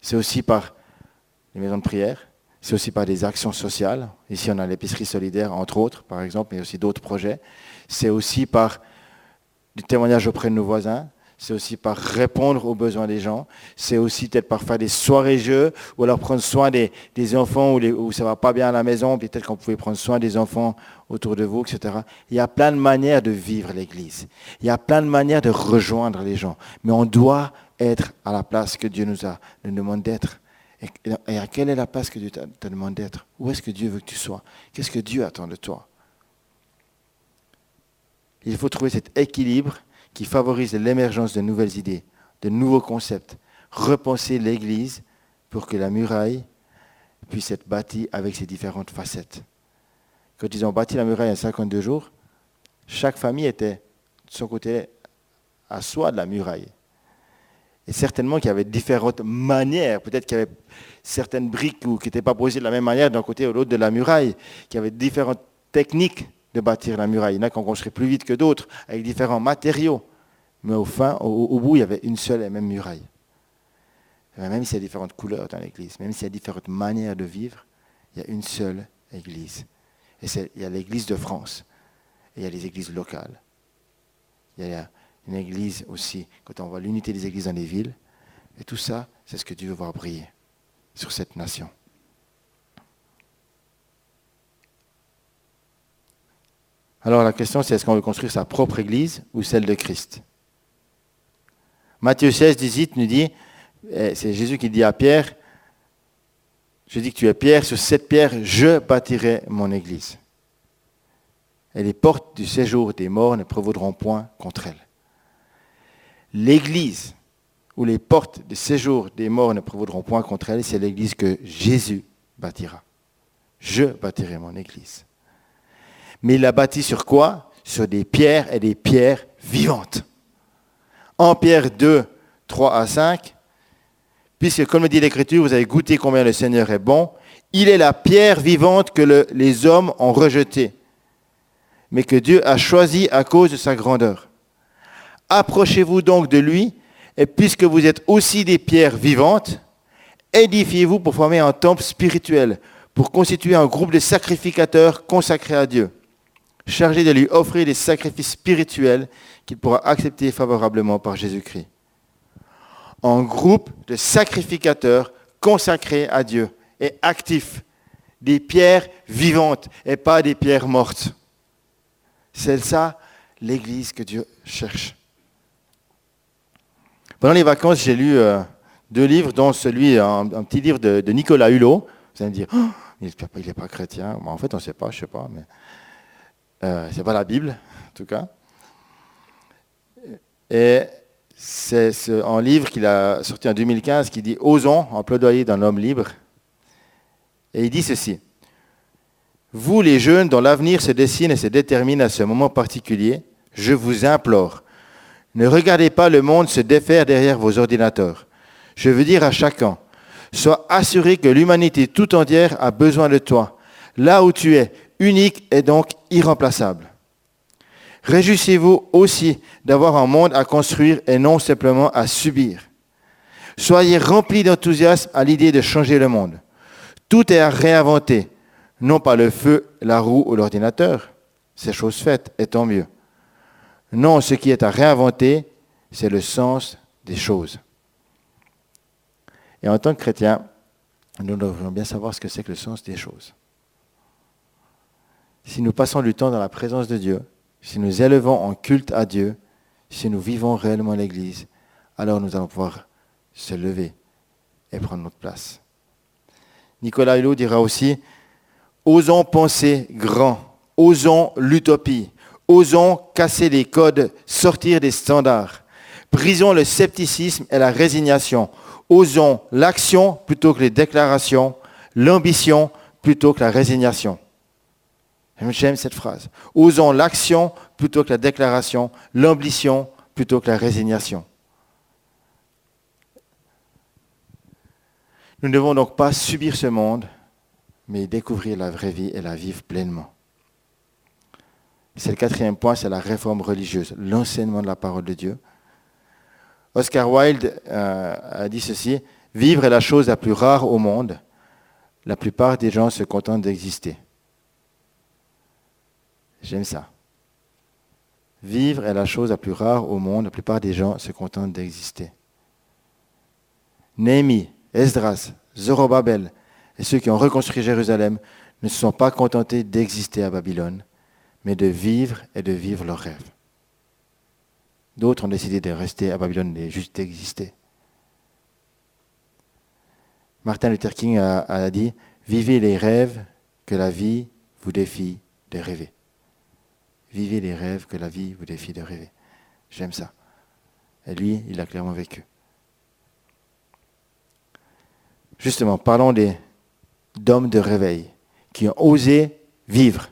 C'est aussi par les maisons de prière, c'est aussi par des actions sociales. Ici, on a l'épicerie solidaire, entre autres, par exemple, mais aussi d'autres projets. C'est aussi par du témoignage auprès de nos voisins. C'est aussi par répondre aux besoins des gens. C'est aussi peut-être par faire des soirées-jeux ou alors prendre soin des, enfants où, ça ne va pas bien à la maison. Peut-être qu'on pouvait prendre soin des enfants autour de vous, etc. Il y a plein de manières de vivre l'Église. Il y a plein de manières de rejoindre les gens. Mais on doit être à la place que Dieu nous a nous demande d'être. Et, à quelle est la place que Dieu te demande d'être? Où est-ce que Dieu veut que tu sois? Qu'est-ce que Dieu attend de toi? Il faut trouver cet équilibre qui favorise l'émergence de nouvelles idées, de nouveaux concepts. Repenser l'Église pour que la muraille puisse être bâtie avec ses différentes facettes. Quand ils ont bâti la muraille en 52 jours, chaque famille était de son côté à soi de la muraille. Et certainement qu'il y avait différentes manières. Peut-être qu'il y avait certaines briques qui n'étaient pas posées de la même manière d'un côté ou de l'autre de la muraille, qu'il y avait différentes techniques de bâtir la muraille. Il y en a qui ont construit plus vite que d'autres, avec différents matériaux. Mais au, fin, au, bout, il y avait une seule et même muraille. même s'il y a différentes couleurs dans l'église, même s'il y a différentes manières de vivre, il y a une seule église. Et il y a l'église de France. Et il y a les églises locales. Il y a une église aussi, quand on voit l'unité des églises dans les villes. Et tout ça, c'est ce que Dieu veut voir briller sur cette nation. Alors la question, c'est est-ce qu'on veut construire sa propre église ou celle de Christ? Matthieu 16, 18 nous dit, eh, c'est Jésus qui dit à Pierre, je dis que tu es Pierre, sur cette pierre, je bâtirai mon église. et les portes du séjour des morts ne prévaudront point contre elle. L'église où les portes du séjour des morts ne prévaudront point contre elle, c'est l'église que Jésus bâtira. Je bâtirai mon église. Mais il la bâtit sur quoi? Sur des pierres et des pierres vivantes. En Pierre 2, 3 à 5, puisque comme le dit l'Écriture, vous avez goûté combien le Seigneur est bon, il est la pierre vivante que les hommes ont rejetée, mais que Dieu a choisie à cause de sa grandeur. Approchez-vous donc de lui, et puisque vous êtes aussi des pierres vivantes, édifiez-vous pour former un temple spirituel, pour constituer un groupe de sacrificateurs consacrés à Dieu, chargés de lui offrir des sacrifices spirituels qu'il pourra accepter favorablement par Jésus-Christ. Un groupe de sacrificateurs consacrés à Dieu et actifs, des pierres vivantes et pas des pierres mortes. C'est ça l'Église que Dieu cherche. Pendant les vacances, j'ai lu euh, deux livres, dont celui, un, petit livre de, Nicolas Hulot. Vous allez me dire, oh, il n'est pas chrétien. en fait, on ne sait pas, je ne sais pas, euh, ce n'est pas la Bible, en tout cas. Et c'est un livre qu'il a sorti en 2015 qui dit Osons en plaidoyer d'un homme libre. Et il dit ceci Vous, les jeunes dont l'avenir se dessine et se détermine à ce moment particulier, je vous implore ne regardez pas le monde se défaire derrière vos ordinateurs. Je veux dire à chacun, sois assuré que l'humanité tout entière a besoin de toi, là où tu es, unique et donc irremplaçable. Réjouissez-vous aussi d'avoir un monde à construire et non simplement à subir. Soyez remplis d'enthousiasme à l'idée de changer le monde. Tout est à réinventer, non pas le feu, la roue ou l'ordinateur. C'est chose faite, et tant mieux. Non, ce qui est à réinventer, c'est le sens des choses. Et en tant que chrétien, nous devrions bien savoir ce que c'est que le sens des choses. Si nous passons du temps dans la présence de Dieu, si nous élevons en culte à Dieu, si nous vivons réellement l'Église, alors nous allons pouvoir se lever et prendre notre place. Nicolas Hulot dira aussi, osons penser grand, osons l'utopie, Osons casser les codes, sortir des standards. Brisons le scepticisme et la résignation. Osons l'action plutôt que les déclarations, l'ambition plutôt que la résignation. J'aime cette phrase. Osons l'action plutôt que la déclaration, l'ambition plutôt que la résignation. Nous ne devons donc pas subir ce monde, mais découvrir la vraie vie et la vivre pleinement. C'est le quatrième point, c'est la réforme religieuse, l'enseignement de la parole de Dieu. Oscar Wilde euh, a dit ceci, vivre est la chose la plus rare au monde. La plupart des gens se contentent d'exister. J'aime ça. Vivre est la chose la plus rare au monde. La plupart des gens se contentent d'exister. Néhémie, Esdras, Zorobabel et ceux qui ont reconstruit Jérusalem ne se sont pas contentés d'exister à Babylone mais de vivre et de vivre leurs rêves. D'autres ont décidé de rester à Babylone et juste d'exister. Martin Luther King a, dit Vivez les rêves que la vie vous défie de rêver. Vivez les rêves que la vie vous défie de rêver. J'aime ça. Et lui, il a clairement vécu. Justement, parlons d'hommes de réveil qui ont osé vivre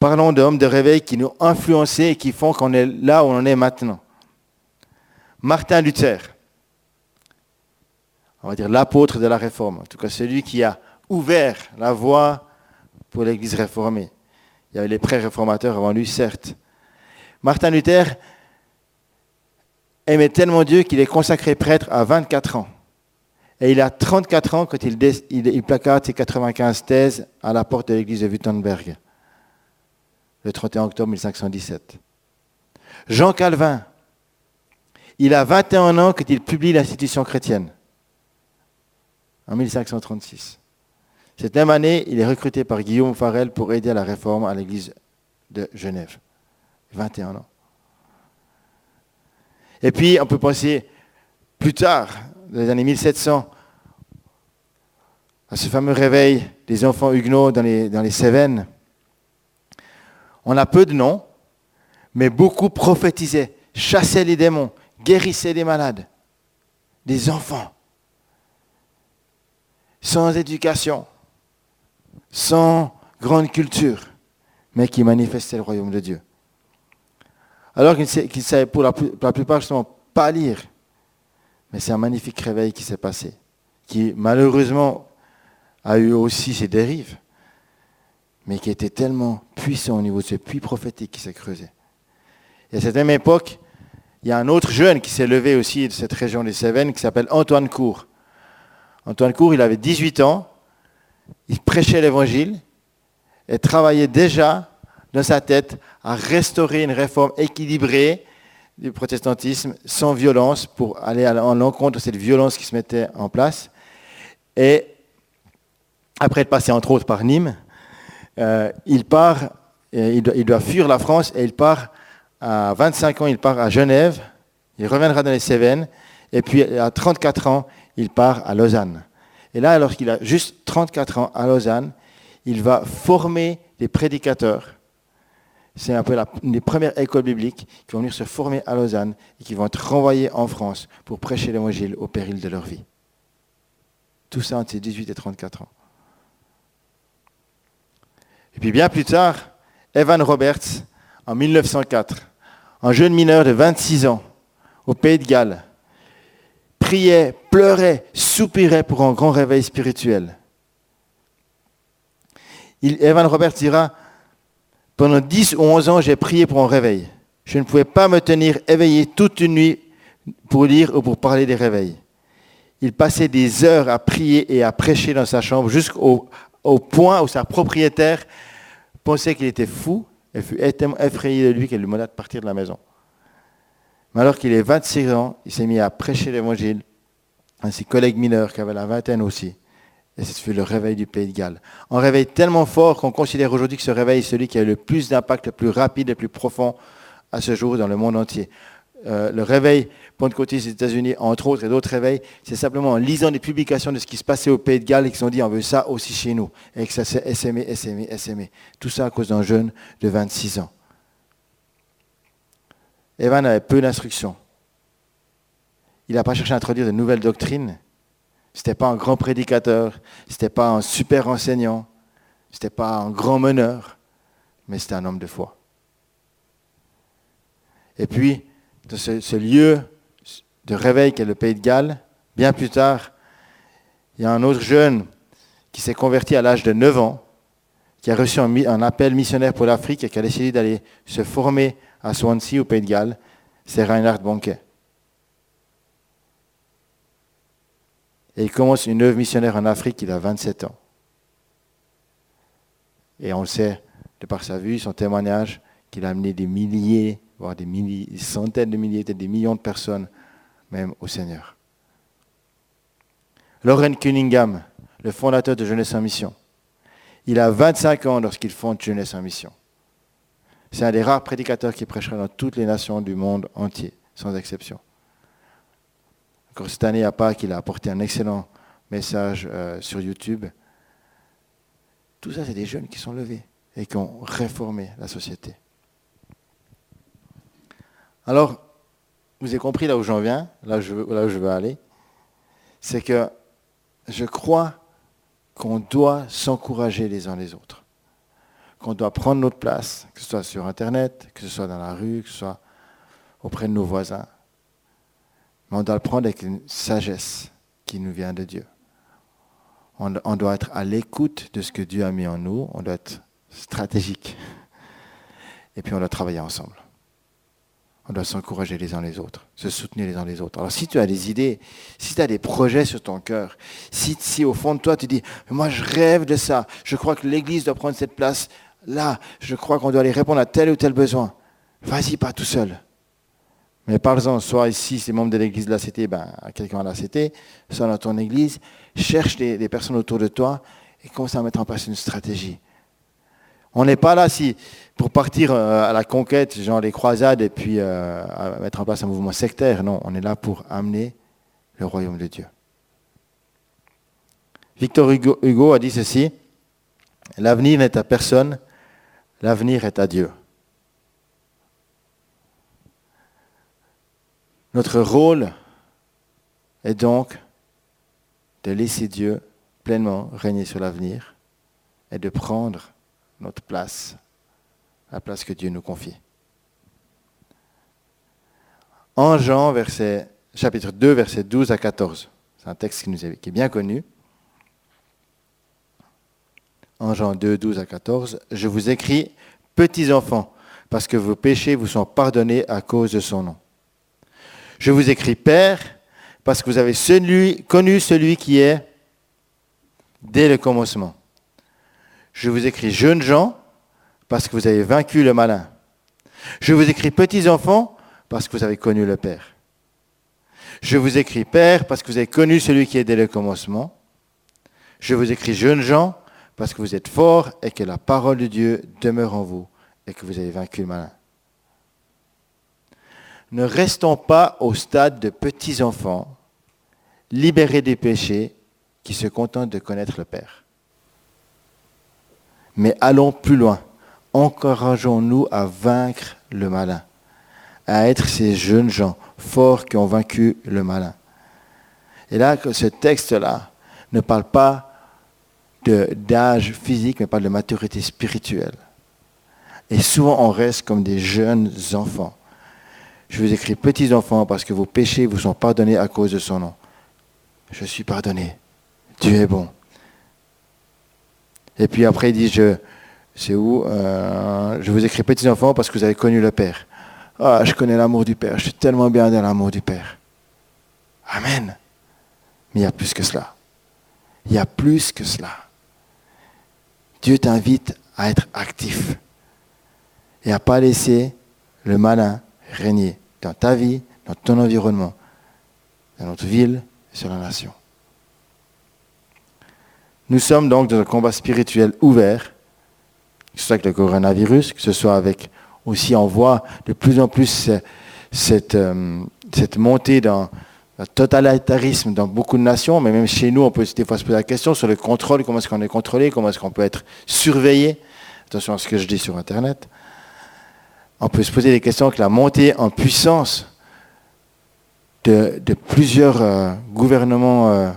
Parlons d'hommes de réveil qui nous ont influencés et qui font qu'on est là où on est maintenant. Martin Luther, on va dire l'apôtre de la réforme, en tout cas celui qui a ouvert la voie pour l'Église réformée. Il y avait les pré-réformateurs avant lui, certes. Martin Luther aimait tellement Dieu qu'il est consacré prêtre à 24 ans. Et il a 34 ans quand il, il placarde ses 95 thèses à la porte de l'église de Wittenberg le 31 octobre 1517. Jean Calvin, il a 21 ans quand il publie l'institution chrétienne, en 1536. Cette même année, il est recruté par Guillaume Farel pour aider à la réforme à l'église de Genève. 21 ans. Et puis, on peut penser plus tard, dans les années 1700, à ce fameux réveil des enfants huguenots dans les, Cévennes On a peu de noms, mais beaucoup prophétisaient, chassaient les démons, guérissaient les malades, des enfants, sans éducation, sans grande culture, mais qui manifestaient le royaume de Dieu. Alors qu'ils savaient pour la, plupart justement pas lire, mais c'est un magnifique réveil qui s'est passé, qui malheureusement a eu aussi ses dérives, mais qui était tellement puissant au niveau de ce puits prophétique qui s'est creusé. Et à cette même époque, il y a un autre jeune qui s'est levé aussi de cette région des Cévennes qui s'appelle Antoine Cour. Antoine Cour, il avait 18 ans, il prêchait l'évangile et travaillait déjà dans sa tête à restaurer une réforme équilibrée du protestantisme sans violence pour aller en l'encontre de cette violence qui se mettait en place. Et après être passé entre autres par Nîmes, euh, il part, il doit, il doit, fuir la France et il part à 25 ans, il part à Genève, il reviendra dans les Cévennes, et puis à 34 ans, il part à Lausanne. Et là, alors qu'il a juste 34 ans à Lausanne, il va former des prédicateurs. C'est un peu la, une des premières écoles bibliques qui vont venir se former à Lausanne et qui vont être renvoyés en France pour prêcher l'évangile au péril de leur vie. Tout ça entre 18 et 34 ans. Et puis bien plus tard, Evan Roberts, en 1904, un jeune mineur de 26 ans, au Pays de Galles, priait, pleurait, soupirait pour un grand réveil spirituel. Evan Roberts dira, pendant 10 ou 11 ans, j'ai prié pour un réveil. Je ne pouvais pas me tenir éveillé toute une nuit pour lire ou pour parler des réveils. Il passait des heures à prier et à prêcher dans sa chambre jusqu'au point où sa propriétaire pensait qu'il était fou et fut effrayé de lui qu'elle lui demanda de partir de la maison. Mais alors qu'il est 26 ans, il s'est mis à prêcher l'évangile à ses collègues mineurs qui avaient la vingtaine aussi. Et c'est fut le réveil du Pays de Galles. Un réveil tellement fort qu'on considère aujourd'hui que ce réveil est celui qui a eu le plus d'impact, le plus rapide, le plus profond à ce jour dans le monde entier. Euh, le réveil pentecôtiste des États-Unis, entre autres, et d'autres réveils, c'est simplement en lisant des publications de ce qui se passait au Pays de Galles et qu'ils ont dit on veut ça aussi chez nous. Et que ça s'est essaimé, essaimé, essaimé. Tout ça à cause d'un jeune de 26 ans. Evan avait peu d'instructions. Il n'a pas cherché à introduire de nouvelles doctrines. Ce n'était pas un grand prédicateur, ce n'était pas un super enseignant, ce n'était pas un grand meneur, mais c'était un homme de foi. Et puis, dans ce, lieu de réveil qu'est le Pays de Galles, bien plus tard, il y a un autre jeune qui s'est converti à l'âge de 9 ans, qui a reçu un, appel missionnaire pour l'Afrique et qui a décidé d'aller se former à Swansea, au Pays de Galles, c'est Reinhard Bonke. Et il commence une œuvre missionnaire en Afrique, il a 27 ans. Et on le sait, de par sa vue, son témoignage, qu'il a amené des milliers, voire des, des centaines de milliers, peut-être des millions de personnes, même au Seigneur. Lauren Cunningham, le fondateur de Jeunesse en Mission. Il a 25 ans lorsqu'il fonde Jeunesse en Mission. C'est un des rares prédicateurs qui prêchera dans toutes les nations du monde entier, sans exception. Encore cette année à Pâques, il a apporté un excellent message euh, sur YouTube. Tout ça, c'est des jeunes qui sont levés et qui ont réformé la société. Alors, vous avez compris là où j'en viens, là où là où je veux aller, c'est que je crois qu'on doit s'encourager les uns les autres qu'on doit prendre notre place, que ce soit sur Internet, que ce soit dans la rue, que ce soit auprès de nos voisins. Mais on doit le prendre avec une sagesse qui nous vient de Dieu. On, doit être à l'écoute de ce que Dieu a mis en nous, on doit être stratégique. Et puis on doit travailler ensemble. On doit s'encourager les uns les autres, se soutenir les uns les autres. Alors si tu as des idées, si tu as des projets sur ton cœur, si, si au fond de toi tu dis, moi je rêve de ça, je crois que l'Église doit prendre cette place, là, je crois qu'on doit aller répondre à tel ou tel besoin. Vas-y pas tout seul. Mais parle-en, soit ici, c'est membre de l'église de la Cité, ben, à quelqu'un à la Cité, soit dans ton église, cherche des, personnes autour de toi et commence à mettre en place une stratégie. On n'est pas là si, pour partir euh, à la conquête, genre les croisades, et puis euh, mettre en place un mouvement sectaire. Non, on est là pour amener le royaume de Dieu. Victor Hugo a dit ceci, L'avenir n'est à personne, L'avenir est à Dieu. Notre rôle est donc de laisser Dieu pleinement régner sur l'avenir et de prendre notre place, la place que Dieu nous confie. En Jean, chapitre 2, verset 12 à 14, c'est un texte qui, est, bien connu. En Jean 2, 12 à 14, je vous écris, petits enfants, parce que vos péchés vous sont pardonnés à cause de son nom. Je vous écris, Père, parce que vous avez connu celui qui est dès le commencement. Je vous écris, jeunes gens, parce que vous avez vaincu le malin. Je vous écris, petits enfants, parce que vous avez connu le Père. Je vous écris, Père, parce que vous avez connu celui qui est dès le commencement. Je vous écris, jeunes gens, parce que vous êtes forts et que la parole de Dieu demeure en vous et que vous avez vaincu le malin. Ne restons pas au stade de petits enfants, libérés des péchés, qui se contentent de connaître le Père. Mais allons plus loin. Encourageons-nous à vaincre le malin, à être ces jeunes gens forts qui ont vaincu le malin. Et là, ce texte-là ne parle pas d'âge physique, mais parle de maturité spirituelle. Et souvent, on reste comme des jeunes enfants. Je vous écris petits enfants parce que vos péchés vous sont pardonnés à cause de son nom. Je suis pardonné. Dieu est bon. Et puis après, il dit, je, c'est où euh, Je vous écris petits enfants parce que vous avez connu le Père. Ah, je connais l'amour du Père. Je suis tellement bien dans l'amour du Père. Amen. Mais il y a plus que cela. Il y a plus que cela. Dieu t'invite à être actif et à pas laisser le malin régner dans ta vie, dans ton environnement, dans notre ville et sur la nation. Nous sommes donc dans un combat spirituel ouvert, que ce soit avec le coronavirus, que ce soit avec aussi on voit de plus en plus cette, euh, cette montée dans le totalitarisme dans beaucoup de nations, mais même chez nous, on peut des fois se poser la question sur le contrôle, comment est-ce qu'on est contrôlé, comment est-ce qu'on peut être surveillé. Attention à ce que je dis sur Internet. On peut se poser des questions avec la montée en puissance de, plusieurs euh, gouvernements euh,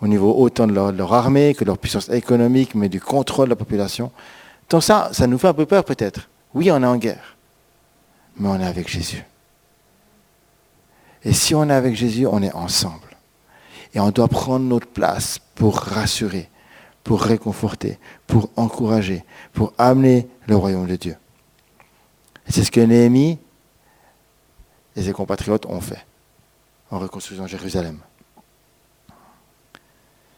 au niveau autant de leur, armée que de leur puissance économique, mais du contrôle de la population. Donc ça, ça nous fait un peu peur peut-être. Oui, on est en guerre, mais on est avec Jésus. Et si on est avec Jésus, on est ensemble. Et on doit prendre notre place pour rassurer, pour réconforter, pour encourager, pour amener le royaume de Dieu. C'est ce que Néhémie et ses compatriotes ont fait en reconstruisant Jérusalem.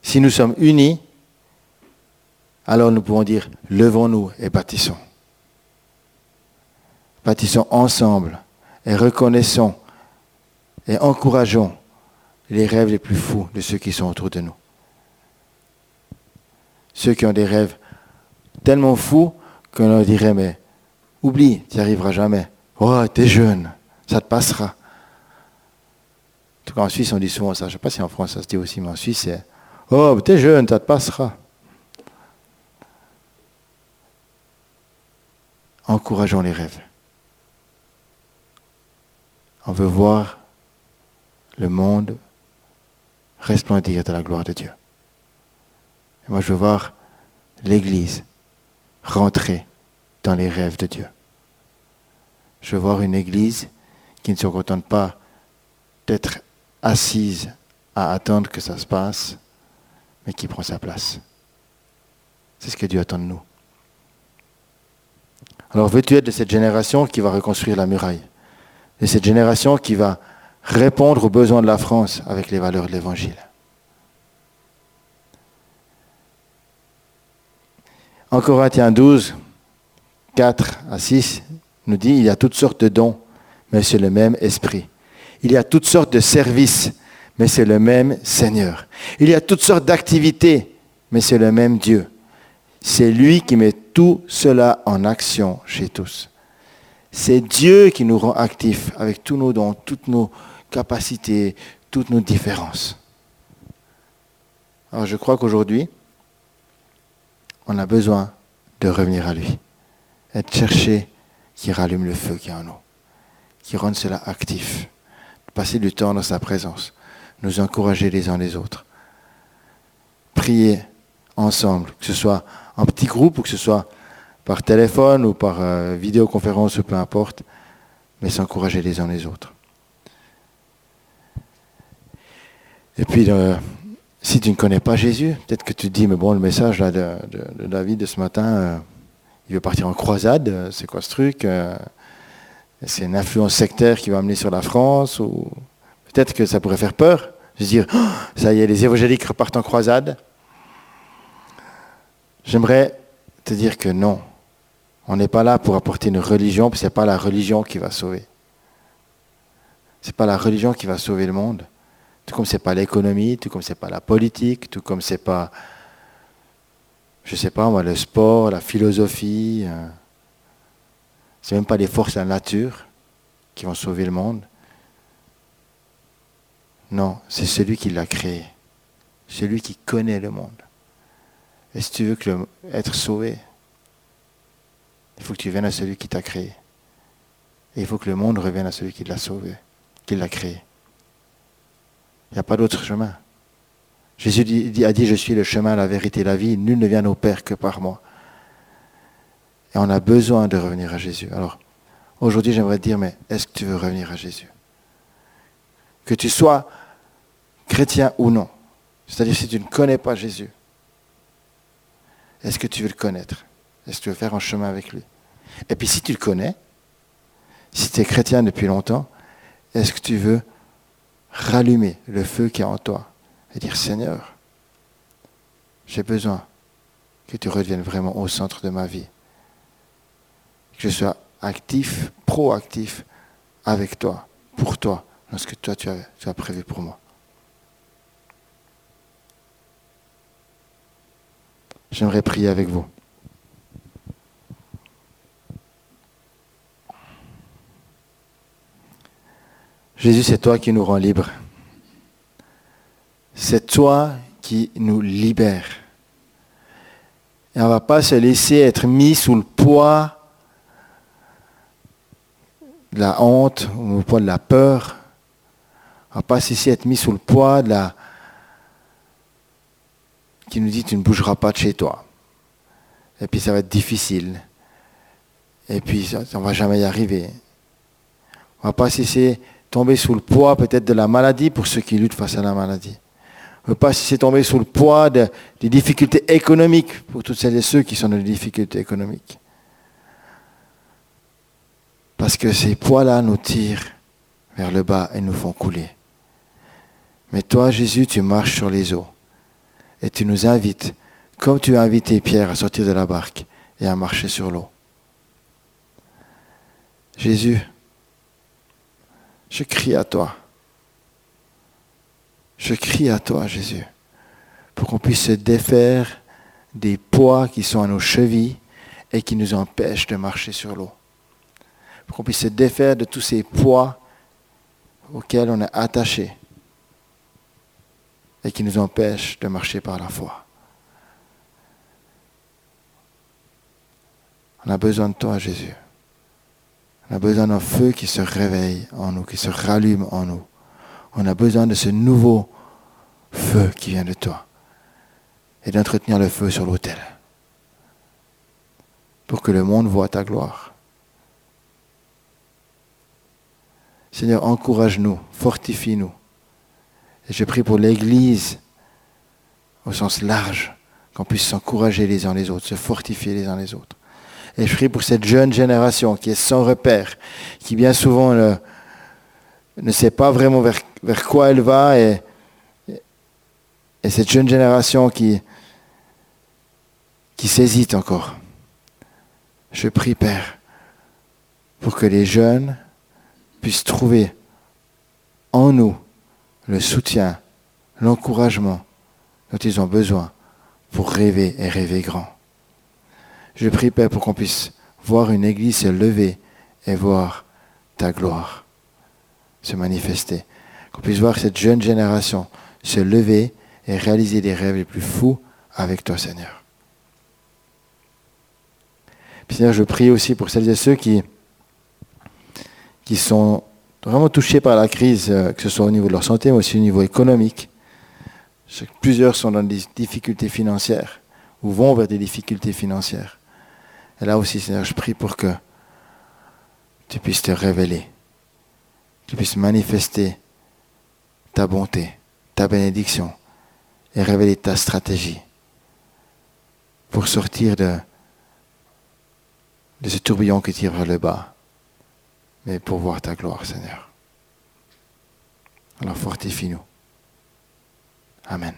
Si nous sommes unis, alors nous pouvons dire, levons-nous et bâtissons. Bâtissons ensemble et reconnaissons et encourageons les rêves les plus fous de ceux qui sont autour de nous. Ceux qui ont des rêves tellement fous qu'on leur dirait, mais oublie, tu n'y arriveras jamais. Oh, t'es jeune, ça te passera. En tout cas, en Suisse, on dit souvent ça. Je ne sais pas si en France ça se dit aussi, mais en Suisse, c'est Oh, t'es jeune, ça te passera. Encourageons les rêves. On veut voir le monde resplendir de la gloire de Dieu. Moi, je veux voir l'Église rentrer dans les rêves de Dieu. Je veux voir une Église qui ne se contente pas d'être assise à attendre que ça se passe, qui prend sa place. C'est ce que Dieu attend de nous. Alors veux-tu être de cette génération qui va reconstruire la muraille? De cette génération qui va répondre aux besoins de la France avec les valeurs de l'Évangile? En Corinthiens 12, 4 à 6, nous dit, il y a toutes sortes de dons, mais c'est le même esprit. Il y a toutes sortes de services, mais c'est le même Seigneur. Il y a toutes sortes d'activités, mais c'est le même Dieu. C'est lui qui met tout cela en action chez tous. C'est Dieu qui nous rend actifs avec tous nos dons, toutes nos capacités, toutes nos différences. Alors je crois qu'aujourd'hui, on a besoin de revenir à lui. et de chercher qui rallume le feu qui est en nous, qui rend cela actif, de passer du temps dans sa présence, nous encourager les uns les autres, prier ensemble, que ce soit en petit groupe ou que ce soit par téléphone ou par euh, vidéoconférence ou peu importe, mais s'encourager les uns les autres. Et puis, euh, si tu ne connais pas Jésus, peut-être que tu te dis, mais bon, le message de, David de ce matin, euh, il veut partir en croisade, c'est quoi ce truc C'est une influence sectaire qui va amener sur la France peut-être que ça pourrait faire peur. Je dire, oh, ça y est, les évangéliques repartent en croisade. J'aimerais te dire que non. On n'est pas là pour apporter une religion, parce que ce n'est pas la religion qui va sauver. Ce n'est pas la religion qui va sauver le monde. Tout comme ce n'est pas l'économie, tout comme ce n'est pas la politique, tout comme ce n'est pas, je ne sais pas moi, le sport, la philosophie. Euh, ce n'est même pas les forces de la nature qui vont sauver le monde. Non, c'est celui qui l'a créé. Celui qui connaît le monde. Et si tu veux être sauvé, il faut que tu viennes à celui qui t'a créé. Et il faut que le monde revienne à celui qui l'a sauvé, qui l'a créé. Il n'y a pas d'autre chemin. Jésus a dit, je suis le chemin, la vérité, la vie. Nul ne vient au Père que par moi. Et on a besoin de revenir à Jésus. Alors, aujourd'hui, j'aimerais te dire, mais est-ce que tu veux revenir à Jésus? Que tu sois chrétien ou non. C'est-à-dire si tu ne connais pas Jésus, est-ce que tu veux le connaître? Est-ce que tu veux faire un chemin avec lui? Et puis si tu le connais, si tu es chrétien depuis longtemps, est-ce que tu veux rallumer le feu qui est en toi et dire Seigneur, j'ai besoin que tu reviennes vraiment au centre de ma vie. Que je sois actif, proactif avec toi, pour toi, dans ce que toi tu as prévu pour moi. J'aimerais prier avec vous. Jésus, c'est toi qui nous rend libres. C'est toi qui nous libère. Et on ne va pas se laisser être mis sous le poids de la honte ou le poids de la peur. On ne va pas se laisser être mis sous le poids de la, qui nous dit tu ne bougeras pas de chez toi. Et puis ça va être difficile. Et puis on ne va jamais y arriver. On ne va pas cesser tomber sous le poids peut-être de la maladie pour ceux qui luttent face à la maladie. On ne va pas cesser tomber sous le poids des difficultés économiques pour toutes celles et ceux qui sont dans des difficultés économiques. Parce que ces poids-là nous tirent vers le bas et nous font couler. Mais toi, Jésus, tu marches sur les eaux et tu nous invites, comme tu as invité Pierre à sortir de la barque et à marcher sur l'eau. Jésus, je crie à toi. Je crie à toi, Jésus, pour qu'on puisse se défaire des poids qui sont à nos chevilles et qui nous empêchent de marcher sur l'eau. Pour qu'on puisse se défaire de tous ces poids auxquels on est attaché et qui nous empêche de marcher par la foi. On a besoin de toi, Jésus. On a besoin d'un feu qui se réveille en nous, qui se rallume en nous. On a besoin de ce nouveau feu qui vient de toi et d'entretenir le feu sur l'autel pour que le monde voit ta gloire. Seigneur, encourage-nous, fortifie-nous et je prie pour l'Église au sens large, qu'on puisse s'encourager les uns les autres, se fortifier les uns les autres. Et je prie pour cette jeune génération qui est sans repère, qui bien souvent ne, sait pas vraiment vers, quoi elle va, et, et cette jeune génération qui, qui s'hésite encore. Je prie, Père, pour que les jeunes puissent trouver en nous le soutien, l'encouragement dont ils ont besoin pour rêver et rêver grand. Je prie, Père, pour qu'on puisse voir une église se lever et voir ta gloire se manifester. Qu'on puisse voir cette jeune génération se lever et réaliser des rêves les plus fous avec toi, Seigneur. Seigneur, je prie aussi pour celles et ceux qui sont vraiment touchés par la crise, euh, que ce soit au niveau de leur santé, mais aussi au niveau économique. Plusieurs sont dans des difficultés financières ou vont vers des difficultés financières. Et là aussi, Seigneur, je prie pour que tu puisses te révéler, tu puisses manifester ta bonté, ta bénédiction et révéler ta stratégie pour sortir de, de ce tourbillon qui tire vers le bas, mais pour voir ta gloire, Seigneur. Alors fortifie-nous. Amen.